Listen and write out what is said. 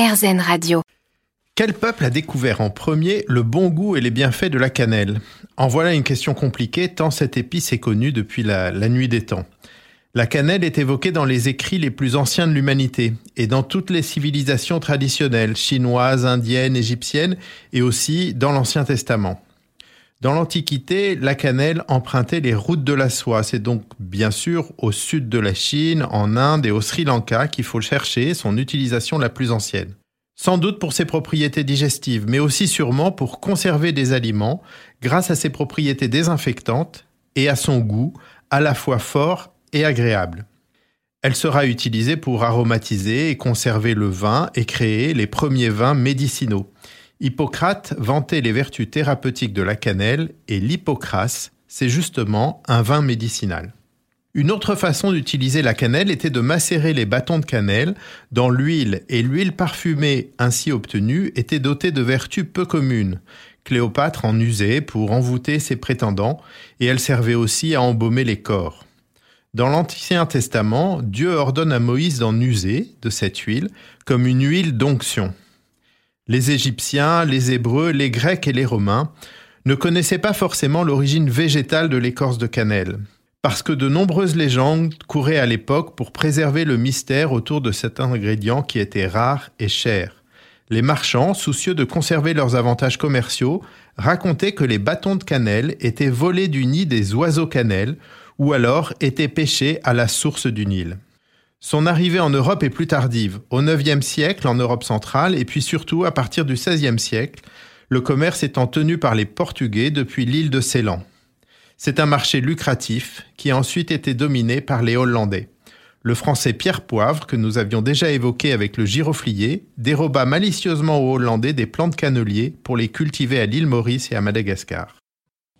RZN Radio. Quel peuple a découvert en premier le bon goût et les bienfaits de la cannelle? En voilà une question compliquée tant cette épice est connue depuis la, la nuit des temps. La cannelle est évoquée dans les écrits les plus anciens de l'humanité et dans toutes les civilisations traditionnelles, chinoises, indiennes, égyptiennes et aussi dans l'Ancien Testament. Dans l'Antiquité, la cannelle empruntait les routes de la soie. C'est donc bien sûr au sud de la Chine, en Inde et au Sri Lanka qu'il faut chercher son utilisation la plus ancienne. Sans doute pour ses propriétés digestives, mais aussi sûrement pour conserver des aliments grâce à ses propriétés désinfectantes et à son goût à la fois fort et agréable. Elle sera utilisée pour aromatiser et conserver le vin et créer les premiers vins médicinaux. Hippocrate vantait les vertus thérapeutiques de la cannelle et l'hypocrase, c'est justement un vin médicinal. Une autre façon d'utiliser la cannelle était de macérer les bâtons de cannelle dans l'huile et l'huile parfumée ainsi obtenue était dotée de vertus peu communes. Cléopâtre en usait pour envoûter ses prétendants et elle servait aussi à embaumer les corps. Dans l'Ancien Testament, Dieu ordonne à Moïse d'en user de cette huile comme une huile d'onction. Les Égyptiens, les Hébreux, les Grecs et les Romains ne connaissaient pas forcément l'origine végétale de l'écorce de cannelle, parce que de nombreuses légendes couraient à l'époque pour préserver le mystère autour de cet ingrédient qui était rare et cher. Les marchands, soucieux de conserver leurs avantages commerciaux, racontaient que les bâtons de cannelle étaient volés du nid des oiseaux cannelle ou alors étaient pêchés à la source du Nil. Son arrivée en Europe est plus tardive, au IXe siècle en Europe centrale et puis surtout à partir du XVIe siècle, le commerce étant tenu par les Portugais depuis l'île de Ceylan. C'est un marché lucratif qui a ensuite été dominé par les Hollandais. Le français Pierre Poivre, que nous avions déjà évoqué avec le giroflier, déroba malicieusement aux Hollandais des plantes canneliers pour les cultiver à l'île Maurice et à Madagascar.